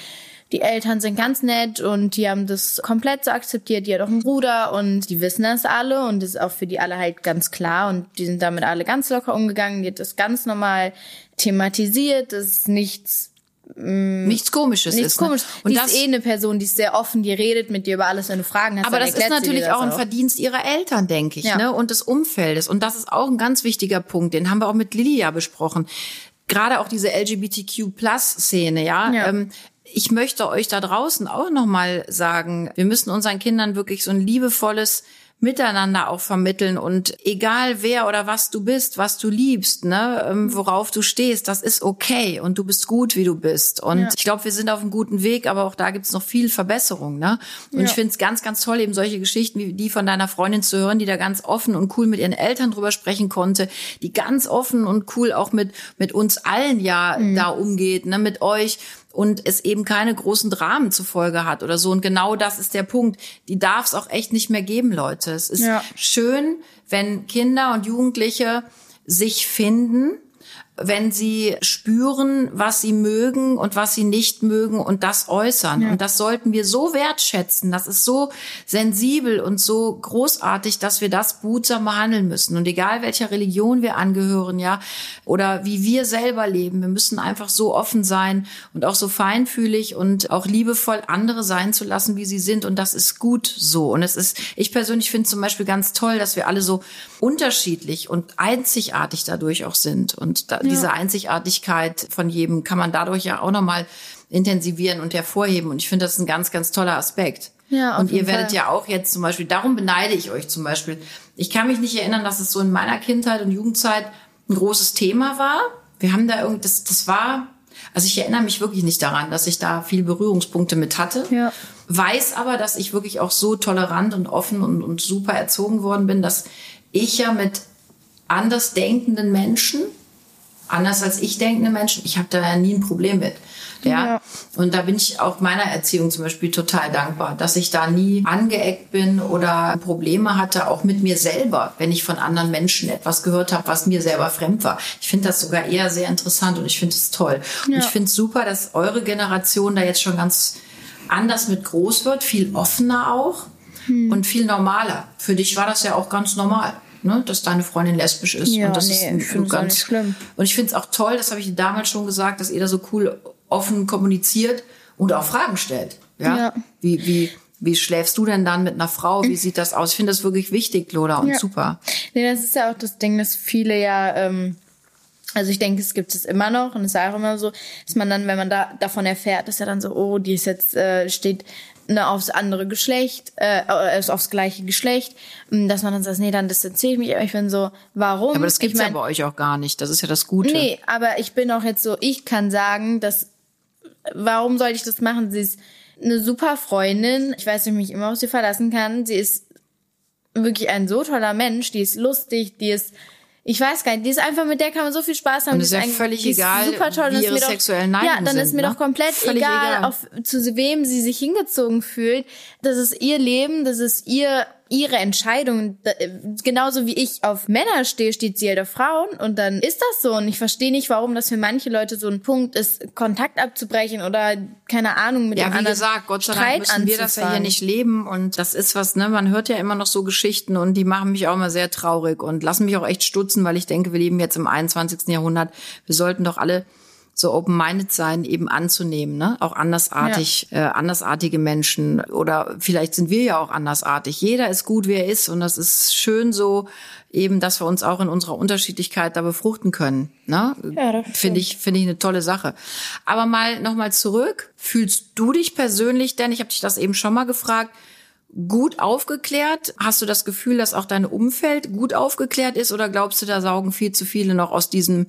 die Eltern sind ganz nett und die haben das komplett so akzeptiert. Die hat auch einen Bruder und die wissen das alle und das ist auch für die alle halt ganz klar und die sind damit alle ganz locker umgegangen. Die hat das ganz normal thematisiert. Das ist nichts Nichts Komisches Nichts ist. Ne? komisch. Und die das, ist eh eine Person, die ist sehr offen, die redet mit dir über alles, wenn du Fragen hast. aber das ist natürlich das auch ein Verdienst ihrer Eltern, denke ich, Ja. ne? Und des Umfeldes. Und das ist auch ein ganz wichtiger Punkt. Den haben wir auch mit Lilly ja besprochen. Gerade auch diese LGBTQ-Plus-Szene, ja. Ja. Ähm, ich möchte euch da draußen auch nochmal sagen, wir müssen unseren Kindern wirklich so ein liebevolles, miteinander auch vermitteln und egal wer oder was du bist, was du liebst, ne, ähm, worauf du stehst, das ist okay und du bist gut, wie du bist. Und ja. ich glaube, wir sind auf einem guten Weg, aber auch da gibt's noch viel Verbesserung, ne? Und ja. ich finde es ganz, ganz toll, eben solche Geschichten wie die von deiner Freundin zu hören, die da ganz offen und cool mit ihren Eltern drüber sprechen konnte, die ganz offen und cool auch mit mit uns allen ja mhm. da umgeht, ne, mit euch und es eben keine großen Dramen zur Folge hat oder so. Und genau das ist der Punkt. Die darf es auch echt nicht mehr geben, Leute. Es ist ja. schön, wenn Kinder und Jugendliche sich finden wenn sie spüren, was sie mögen und was sie nicht mögen und das äußern. Ja. Und das sollten wir so wertschätzen. Das ist so sensibel und so großartig, dass wir das behutsam behandeln müssen. Und egal welcher Religion wir angehören, ja, oder wie wir selber leben, wir müssen einfach so offen sein und auch so feinfühlig und auch liebevoll andere sein zu lassen, wie sie sind. Und das ist gut so. Und es ist, ich persönlich finde zum Beispiel ganz toll, dass wir alle so unterschiedlich und einzigartig dadurch auch sind. Und da, ja. diese Einzigartigkeit von jedem kann man dadurch ja auch nochmal intensivieren und hervorheben. Und ich finde, das ist ein ganz, ganz toller Aspekt. Ja, und ihr werdet Fall. ja auch jetzt zum Beispiel, darum beneide ich euch zum Beispiel. Ich kann mich nicht erinnern, dass es so in meiner Kindheit und Jugendzeit ein großes Thema war. Wir haben da irgendwie, das, das war, also ich erinnere mich wirklich nicht daran, dass ich da viel Berührungspunkte mit hatte. Ja. Weiß aber, dass ich wirklich auch so tolerant und offen und, und super erzogen worden bin, dass ich ja mit anders denkenden Menschen anders als ich denkende Menschen. Ich habe da ja nie ein Problem mit. Ja? ja? Und da bin ich auch meiner Erziehung zum Beispiel total dankbar, dass ich da nie angeeckt bin oder Probleme hatte, auch mit mir selber, wenn ich von anderen Menschen etwas gehört habe, was mir selber fremd war. Ich finde das sogar eher sehr interessant und ich finde es toll. Ja. Und ich finde es super, dass eure Generation da jetzt schon ganz anders mit groß wird, viel offener auch hm. und viel normaler. Für dich war das ja auch ganz normal ne, dass deine Freundin lesbisch ist. Ja, und das nee, ist ein, ganz schlimm. Und ich finde es auch toll, das habe ich damals schon gesagt, dass ihr da so cool offen kommuniziert und auch Fragen stellt. Ja. ja. Wie, wie, wie schläfst du denn dann mit einer Frau? Wie sieht das aus? Ich finde das wirklich wichtig, Lola, und ja. super. Nee, das ist ja auch das Ding, dass viele ja, ähm, also ich denke, es gibt es immer noch und es ist auch immer so, dass man dann, wenn man da davon erfährt, dass er dann so, oh, die ist jetzt, äh, steht ne, aufs andere Geschlecht, äh, also aufs gleiche Geschlecht, mm, dass man dann sagt, nee, dann distanziere ich mich. Ich bin so, warum? Aber das gibt's ich mein, ja bei euch auch gar nicht. Das ist ja das Gute. Nee, aber ich bin auch jetzt so, ich kann sagen, dass, warum sollte ich das machen? Sie ist eine super Freundin. Ich weiß, dass ich mich immer auf sie verlassen kann. Sie ist wirklich ein so toller Mensch. Die ist lustig, die ist ich weiß gar nicht, die ist einfach, mit der kann man so viel Spaß haben. Und ist ja völlig egal, super toll. wie ihre sexuellen Neigungen Ja, dann ist mir ne? doch komplett egal, egal, auf, zu wem sie sich hingezogen fühlt. Das ist ihr Leben, das ist ihr ihre Entscheidung. Genauso wie ich auf Männer stehe, steht sie halt auf Frauen und dann ist das so. Und ich verstehe nicht, warum das für manche Leute so ein Punkt ist, Kontakt abzubrechen oder keine Ahnung mit ja, dem wie anderen gesagt, Gott sei Dank müssen wir das ja hier nicht leben und das ist was, ne, man hört ja immer noch so Geschichten und die machen mich auch immer sehr traurig und lassen mich auch echt stutzen, weil ich denke, wir leben jetzt im 21. Jahrhundert. Wir sollten doch alle so open-minded sein, eben anzunehmen, ne? Auch andersartig, ja. äh, andersartige Menschen oder vielleicht sind wir ja auch andersartig. Jeder ist gut, wie er ist und das ist schön so eben, dass wir uns auch in unserer Unterschiedlichkeit da befruchten können. Ne? Ja, finde ich finde ich eine tolle Sache. Aber mal noch mal zurück. Fühlst du dich persönlich denn? Ich habe dich das eben schon mal gefragt gut aufgeklärt? Hast du das Gefühl, dass auch dein Umfeld gut aufgeklärt ist oder glaubst du, da saugen viel zu viele noch aus diesem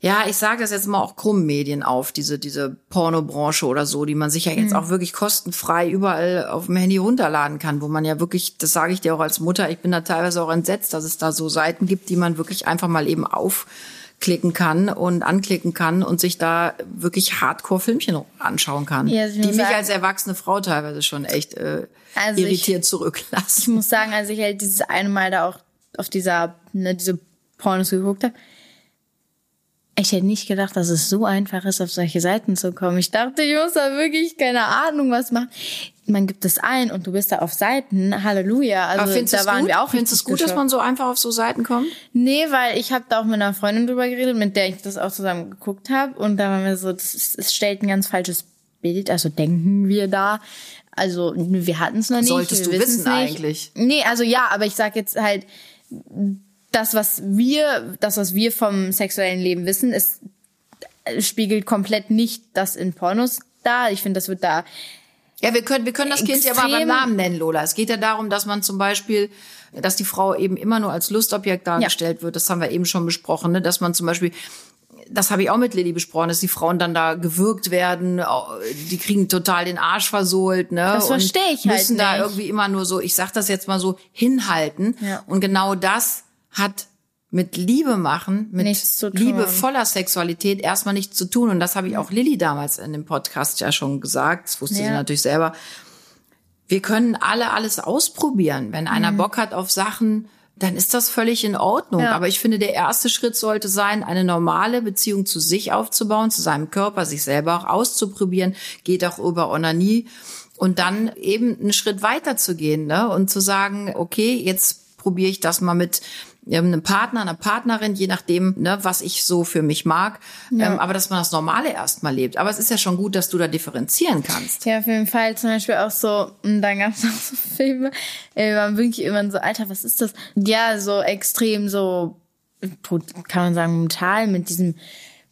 ja, ich sage das jetzt mal auch krumm Medien auf, diese, diese Pornobranche oder so, die man sich ja jetzt mhm. auch wirklich kostenfrei überall auf dem Handy runterladen kann, wo man ja wirklich, das sage ich dir auch als Mutter, ich bin da teilweise auch entsetzt, dass es da so Seiten gibt, die man wirklich einfach mal eben aufklicken kann und anklicken kann und sich da wirklich Hardcore-Filmchen anschauen kann, ja, die mich sagen, als erwachsene Frau teilweise schon echt äh, also irritiert ich, zurücklassen. Ich muss sagen, als ich halt dieses eine Mal da auch auf dieser, ne, diese Pornos geguckt habe, ich hätte nicht gedacht, dass es so einfach ist, auf solche Seiten zu kommen. Ich dachte, ich muss da wirklich keine Ahnung was machen. Man gibt es ein und du bist da auf Seiten. Halleluja. Also da waren gut? wir auch. Findest du es gut, dass man so einfach auf so Seiten kommt? Nee, weil ich habe da auch mit einer Freundin drüber geredet, mit der ich das auch zusammen geguckt habe. Und da waren wir so, das, das stellt ein ganz falsches Bild. Also denken wir da. Also wir hatten es noch nicht. Solltest du wissen nicht. eigentlich? Nee, also ja, aber ich sag jetzt halt das, was wir, das, was wir vom sexuellen Leben wissen, ist, spiegelt komplett nicht das in Pornos da. Ich finde, das wird da Ja, wir können, wir können das Kind ja mal beim Namen nennen, Lola. Es geht ja darum, dass man zum Beispiel, dass die Frau eben immer nur als Lustobjekt dargestellt wird. Das haben wir eben schon besprochen, ne? dass man zum Beispiel das habe ich auch mit Lilly besprochen, dass die Frauen dann da gewürgt werden, die kriegen total den Arsch versohlt, ne? Das und verstehe ich halt müssen da nicht. irgendwie immer nur so, ich sag das jetzt mal so, hinhalten. Ja. Und genau das hat mit Liebe machen, mit Nichts zu tun. Liebe voller Sexualität erstmal nichts zu tun. Und das habe ich auch Lilly damals in dem Podcast ja schon gesagt. Das wusste sie Ja. natürlich selber. Wir können alle alles ausprobieren. Wenn einer Mhm. Bock hat auf Sachen, dann ist das völlig in Ordnung. Ja. Aber ich finde, der erste Schritt sollte sein, eine normale Beziehung zu sich aufzubauen, zu seinem Körper, sich selber auch auszuprobieren, geht auch über Onanie und dann eben einen Schritt weiter zu gehen ne? und zu sagen, okay, jetzt probiere ich das mal mit einem Partner, einer Partnerin, je nachdem, ne, was ich so für mich mag. Ähm, aber dass man das Normale erstmal lebt. Aber es ist ja schon gut, dass du da differenzieren kannst. Ja, auf jeden Fall zum Beispiel auch so, und dann gab es auch so Filme, äh, wir waren wirklich immer so, Alter, was ist das? Ja, so extrem so, kann man sagen, brutal mit diesem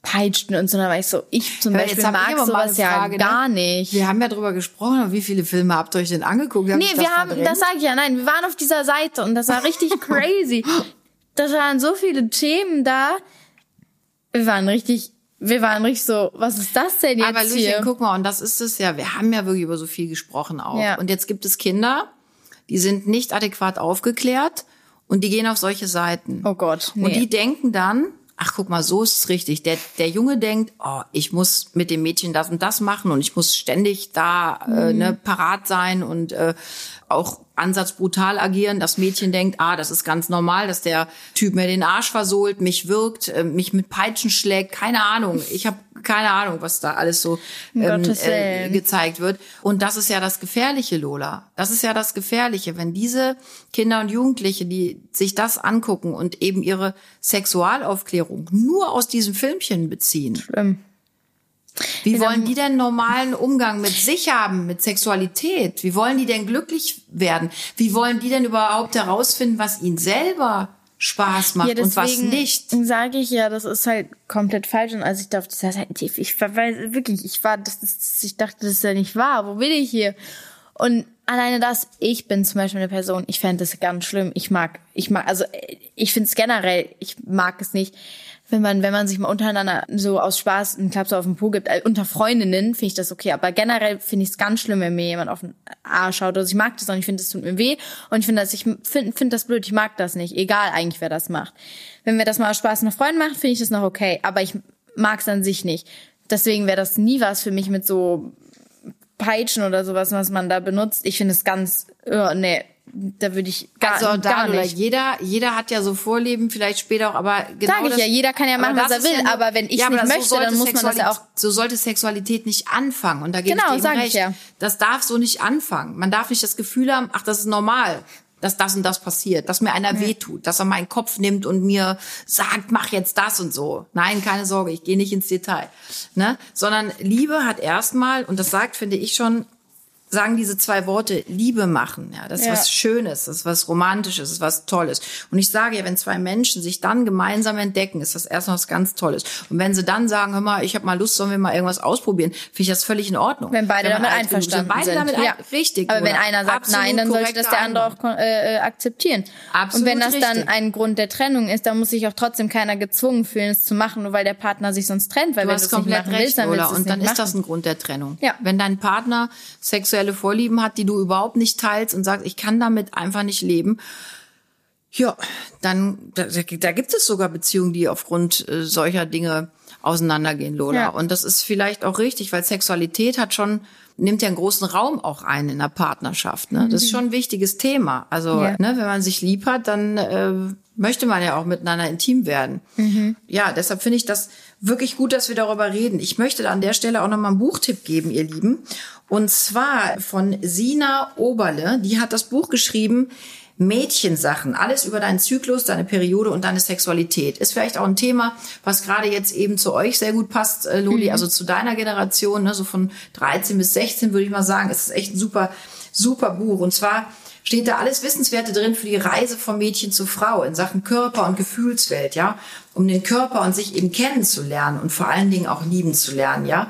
Peitschten und so, da war ich so, ich zum Aber Beispiel ich mag aber mal sowas Frage, ja ne? gar nicht. Wir haben ja drüber gesprochen, wie viele Filme habt ihr euch denn angeguckt? Hab Nee, ich das wir haben, verdrängt? das sage ich ja, nein, wir waren auf dieser Seite und das war richtig crazy. Das waren so viele Themen da. Wir waren richtig, wir waren richtig so, was ist das denn jetzt Aber Lucien, hier? guck mal, und das ist es ja, wir haben ja wirklich über so viel gesprochen auch. Ja. Und jetzt gibt es Kinder, die sind nicht adäquat aufgeklärt und die gehen auf solche Seiten. Oh Gott, Und nee. die denken dann, ach guck mal, so ist es richtig. Der, der Junge denkt, oh, ich muss mit dem Mädchen das und das machen und ich muss ständig da äh, Mhm. ne, parat sein und äh, auch ansatzbrutal agieren. Das Mädchen denkt, ah, das ist ganz normal, dass der Typ mir den Arsch versohlt, mich wirkt, äh, mich mit Peitschen schlägt, keine Ahnung. Ich habe keine Ahnung, was da alles so ähm, äh, gezeigt wird. Und das ist ja das Gefährliche, Lola. Das ist ja das Gefährliche, wenn diese Kinder und Jugendliche, die sich das angucken und eben ihre Sexualaufklärung nur aus diesem Filmchen beziehen. Schlimm. Wie wollen die denn normalen Umgang mit sich haben, mit Sexualität? Wie wollen die denn glücklich werden? Wie wollen die denn überhaupt herausfinden, was ihnen selber Spaß macht Ja, und was nicht? Sage ich ja, das ist halt komplett falsch. Und als ich da auf dieser Seite, ich, ich war wirklich, ich war, das ist, ich dachte, das ist ja nicht wahr. Wo bin ich hier? Und alleine das, ich bin zum Beispiel eine Person, ich fände das ganz schlimm. Ich mag, ich mag, also äh, ich finde es generell, ich mag es nicht, wenn man, wenn man sich mal untereinander so aus Spaß einen Klaps auf den Po gibt, äh, unter Freundinnen finde ich das okay, aber generell finde ich es ganz schlimm, wenn mir jemand auf den Arsch schaut. Also ich mag das nicht, ich finde, das tut mir weh und ich finde das, ich finde find das blöd, ich mag das nicht, egal eigentlich, wer das macht. Wenn wir das mal aus Spaß mit Freunden machen, finde ich das noch okay, aber ich mag es an sich nicht. Deswegen wäre das nie was für mich mit so Peitschen oder sowas, was man da benutzt. Ich finde es ganz, äh, nee, da würde ich gar, Also da, gar nicht. jeder, jeder hat ja so Vorlieben, vielleicht später auch, aber genau Sag ich das, ja, jeder kann ja machen, was er will, nur- aber wenn ich ja, nicht möchte, dann sollte muss man das ja auch- So sollte Sexualität nicht anfangen. Und da gebe Genau, ich dir eben ich recht. ja. Das darf so nicht anfangen. Man darf nicht das Gefühl haben, ach, das ist normal, dass das und das passiert, dass mir einer wehtut, dass er meinen Kopf nimmt und mir sagt, mach jetzt das und so. Nein, keine Sorge, ich gehe nicht ins Detail. Ne? Sondern Liebe hat erstmal, und das sagt, finde ich schon, sagen diese zwei Worte Liebe machen. Ja, das ist Ja. was Schönes, das ist was Romantisches, das ist was Tolles. Und ich sage ja, wenn zwei Menschen sich dann gemeinsam entdecken, ist das erstmal was ganz Tolles. Und wenn sie dann sagen, hör mal, ich habe mal Lust, sollen wir mal irgendwas ausprobieren, finde ich das völlig in Ordnung. Wenn beide man damit alt genug einverstanden Beide sind. damit ja. ein, richtig. Aber wenn Lola. einer sagt Absolut nein, dann sollte das der andere auch äh, äh, akzeptieren. Absolut Und wenn das dann richtig. ein Grund der Trennung ist, dann muss sich auch trotzdem keiner gezwungen fühlen, es zu machen, nur weil der Partner sich sonst trennt. Weil Du wenn hast nicht komplett machen recht, willst, dann willst Und dann nicht ist das machen. ein Grund der Trennung. Ja. Wenn dein Partner sexuelle Vorlieben hat, die du überhaupt nicht teilst und sagst, ich kann damit einfach nicht leben, ja, dann da, da gibt es sogar Beziehungen, die aufgrund äh, solcher Dinge auseinandergehen, Lola. Ja. Und das ist vielleicht auch richtig, weil Sexualität hat schon nimmt ja einen großen Raum auch ein in der Partnerschaft. Ne? Das ist schon ein wichtiges Thema. Also Ja. ne, wenn man sich lieb hat, dann äh, möchte man ja auch miteinander intim werden. Ja, deshalb finde ich das wirklich gut, dass wir darüber reden. Ich möchte an der Stelle auch nochmal einen Buchtipp geben, ihr Lieben. Und zwar von Sina Oberle. Die hat das Buch geschrieben, Mädchensachen, alles über deinen Zyklus, deine Periode und deine Sexualität. Ist vielleicht auch ein Thema, was gerade jetzt eben zu euch sehr gut passt, äh, Loli, also zu deiner Generation, ne, so von 13 bis 16 würde ich mal sagen, ist es echt ein super, super Buch. Und zwar steht da alles Wissenswerte drin für die Reise vom Mädchen zu Frau in Sachen Körper und Gefühlswelt, ja, um den Körper und sich eben kennenzulernen und vor allen Dingen auch lieben zu lernen, ja.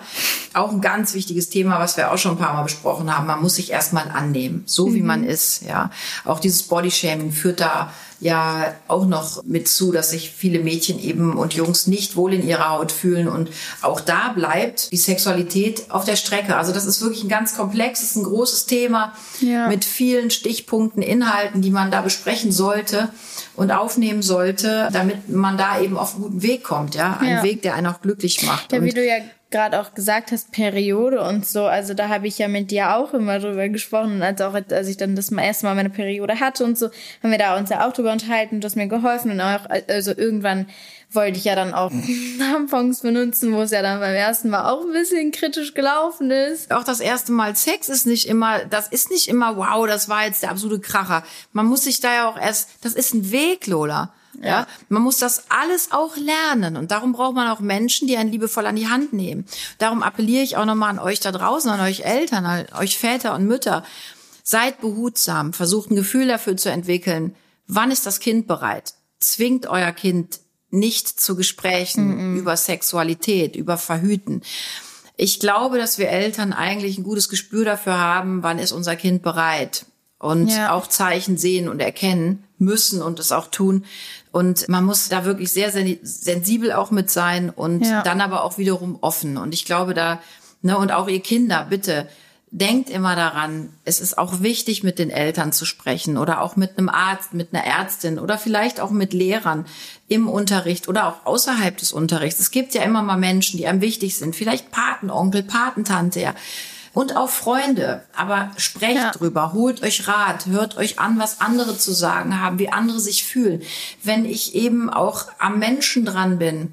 Auch ein ganz wichtiges Thema, was wir auch schon ein paar Mal besprochen haben. Man muss sich erstmal annehmen, so wie man ist, ja. Auch dieses Bodyshaming führt da ja auch noch mit zu, dass sich viele Mädchen eben und Jungs nicht wohl in ihrer Haut fühlen. Und auch da bleibt die Sexualität auf der Strecke. Also das ist wirklich ein ganz komplexes, ein großes Thema Ja. mit vielen Stichpunkten, Inhalten, die man da besprechen sollte und aufnehmen sollte, damit man da eben auf einen guten Weg kommt. Ja, ein Ja. Weg, der einen auch glücklich macht. Ja, wie du ja gerade auch gesagt hast, Periode und so, also da habe ich ja mit dir auch immer drüber gesprochen und als auch als ich dann das erste Mal meine Periode hatte und so, haben wir da uns ja auch drüber unterhalten, du hast mir geholfen und auch, also irgendwann wollte ich ja dann auch Tampons benutzen, wo es ja dann beim ersten Mal auch ein bisschen kritisch gelaufen ist. auch das erste Mal Sex ist nicht immer, das ist nicht immer, wow, das war jetzt der absolute Kracher. Man muss sich da ja auch erst, das ist ein Weg, Lola. Ja. man muss das alles auch lernen und darum braucht man auch Menschen, die einen liebevoll an die Hand nehmen. Darum appelliere ich auch nochmal an euch da draußen, an euch Eltern, an euch Väter und Mütter. Seid behutsam, versucht ein Gefühl dafür zu entwickeln. Wann ist das Kind bereit? Zwingt euer Kind nicht zu Gesprächen über Sexualität, über Verhüten. Ich glaube, dass wir Eltern eigentlich ein gutes Gespür dafür haben, wann ist unser Kind bereit und Ja. auch Zeichen sehen und erkennen müssen und es auch tun. Und man muss da wirklich sehr sen- sensibel auch mit sein und Ja. dann aber auch wiederum offen. Und ich glaube da, ne, und auch ihr Kinder, bitte, denkt immer daran, es ist auch wichtig, mit den Eltern zu sprechen oder auch mit einem Arzt, mit einer Ärztin oder vielleicht auch mit Lehrern im Unterricht oder auch außerhalb des Unterrichts. Es gibt ja immer mal Menschen, die einem wichtig sind, vielleicht Patenonkel, Patentante, ja. Und auch Freunde. Aber sprecht Ja. drüber, holt euch Rat, hört euch an, was andere zu sagen haben, wie andere sich fühlen. Wenn ich eben auch am Menschen dran bin,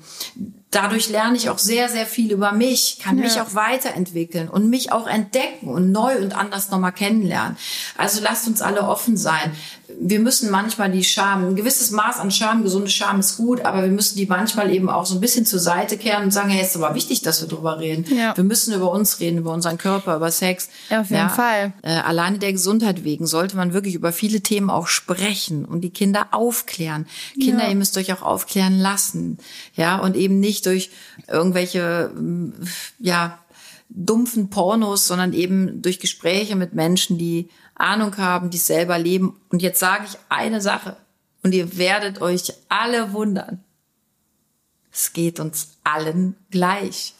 dadurch lerne ich auch sehr, sehr viel über mich, kann mich Ja. auch weiterentwickeln und mich auch entdecken und neu und anders nochmal kennenlernen. Also lasst uns alle offen sein. Wir müssen manchmal die Scham, ein gewisses Maß an Scham, gesunde Scham ist gut, aber wir müssen die manchmal eben auch so ein bisschen zur Seite kehren und sagen, hey, ist aber wichtig, dass wir drüber reden. Ja. Wir müssen über uns reden, über unseren Körper, über Sex. Ja, auf jeden Fall. Äh, alleine der Gesundheit wegen sollte man wirklich über viele Themen auch sprechen und die Kinder aufklären. Kinder, Ja. ihr müsst euch auch aufklären lassen. Ja, und eben nicht durch irgendwelche, mm, ja, dumpfen Pornos, sondern eben durch Gespräche mit Menschen, die Ahnung haben, die es selber leben. Und jetzt sage ich eine Sache und ihr werdet euch alle wundern. Es geht uns allen gleich.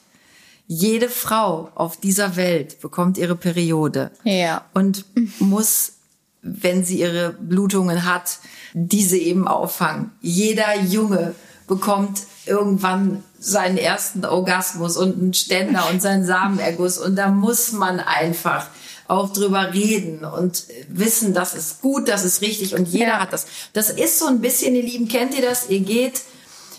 Jede Frau auf dieser Welt bekommt ihre Periode Ja. und muss, wenn sie ihre Blutungen hat, diese eben auffangen. Jeder Junge bekommt irgendwann seinen ersten Orgasmus und einen Ständer und seinen Samenerguss und da muss man einfach auch drüber reden und wissen, das ist gut, das ist richtig und jeder hat das. Das ist so ein bisschen, ihr Lieben, kennt ihr das? Ihr geht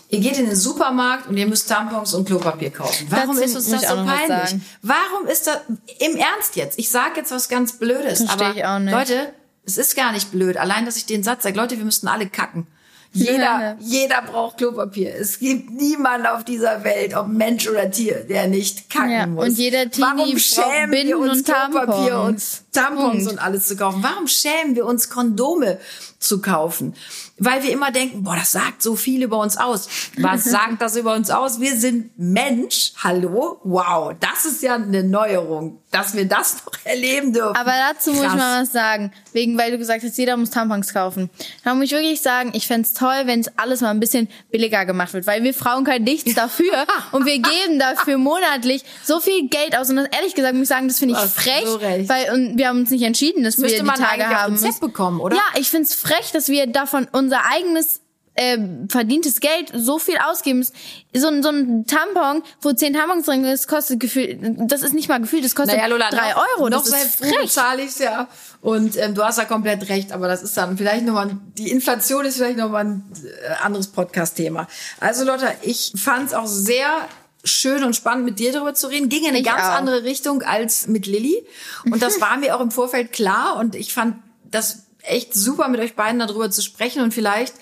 Ihr geht in den Supermarkt und ihr müsst Tampons und Klopapier kaufen. Warum Dazu ist uns das so peinlich? Warum ist das im Ernst jetzt? Ich sage jetzt was ganz Blödes, Versteh aber ich auch nicht. Leute, es ist gar nicht blöd. Allein, dass ich den Satz sage, Leute, wir müssten alle kacken. Jeder, jeder braucht Klopapier. Es gibt niemanden auf dieser Welt, ob Mensch oder Tier, der nicht kacken Ja, muss. und jeder Teenie Warum schämen wir uns und Klopapier Tampons. und Tampons Punkt. und alles zu kaufen? Warum schämen wir uns Kondome zu kaufen? Weil wir immer denken, boah, das sagt so viel über uns aus. Was sagt das über uns aus? Wir sind Mensch. Hallo? Wow, das ist ja eine Neuerung, dass wir das noch erleben dürfen. Aber dazu muss ich Krass. mal was sagen. Wegen, weil du gesagt hast, jeder muss Tampons kaufen. Da muss ich wirklich sagen, ich fänd's toll, wenn es alles mal ein bisschen billiger gemacht wird. Weil wir Frauen können nichts dafür. und wir geben dafür monatlich so viel Geld aus. Und das, ehrlich gesagt muss ich sagen, das finde ich frech. so. Weil und wir haben uns nicht entschieden, dass Müsste wir die man Tage haben. Rezept bekommen, oder? Ja, ich find's frech, dass wir davon unser eigenes äh, verdientes Geld so viel ausgeben. So, ein- so ein Tampon, wo zehn Tampons drin ist, kostet gefühlt, das ist nicht mal gefühlt, das kostet Naja, Lola, drei noch, Euro. Noch Das ist seit Probe frech. zahle ich's ja. Und ähm, du hast ja komplett recht, aber das ist dann vielleicht nochmal, die Inflation ist vielleicht nochmal ein äh, anderes Podcast-Thema. Also Lotta, ich fand's auch sehr schön und spannend, mit dir darüber zu reden. Ging in eine Ich ganz auch. andere Richtung als mit Lilly. Und das war mir auch im Vorfeld klar. Und ich fand das echt super, mit euch beiden darüber zu sprechen. Und vielleicht,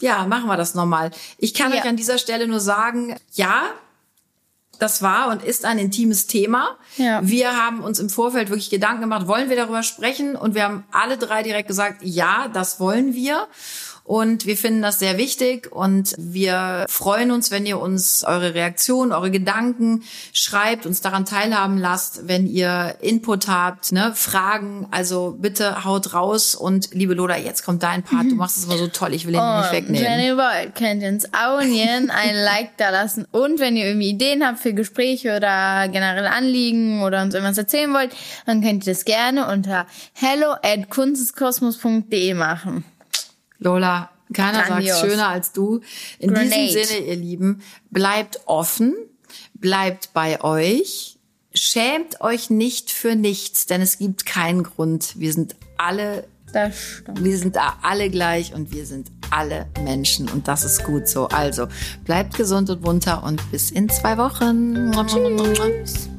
ja, machen wir das nochmal. Ich kann Ja. euch an dieser Stelle nur sagen, ja, das war und ist ein intimes Thema. Ja. Wir haben uns im Vorfeld wirklich Gedanken gemacht, wollen wir darüber sprechen? Und wir haben alle drei direkt gesagt, ja, das wollen wir. Und wir finden das sehr wichtig und wir freuen uns, wenn ihr uns eure Reaktionen, eure Gedanken schreibt, uns daran teilhaben lasst, wenn ihr Input habt, ne, Fragen. Also bitte haut raus und liebe Lola, jetzt kommt dein Part. Du machst es immer so toll, ich will ihn nicht Und wegnehmen. wenn ihr wollt, könnt ihr uns abonnieren, ein Like da lassen und wenn ihr irgendwie Ideen habt für Gespräche oder generell Anliegen oder uns irgendwas erzählen wollt, dann könnt ihr das gerne unter hello at kunsteskosmos.de machen. Lola, keiner Grandios. sagt schöner als du. In Grenade. diesem Sinne, ihr Lieben, bleibt offen, bleibt bei euch, schämt euch nicht für nichts, denn es gibt keinen Grund. Wir sind alle, wir sind da alle gleich und wir sind alle Menschen und das ist gut so. Also bleibt gesund und munter und bis in zwei Wochen. Tschüss.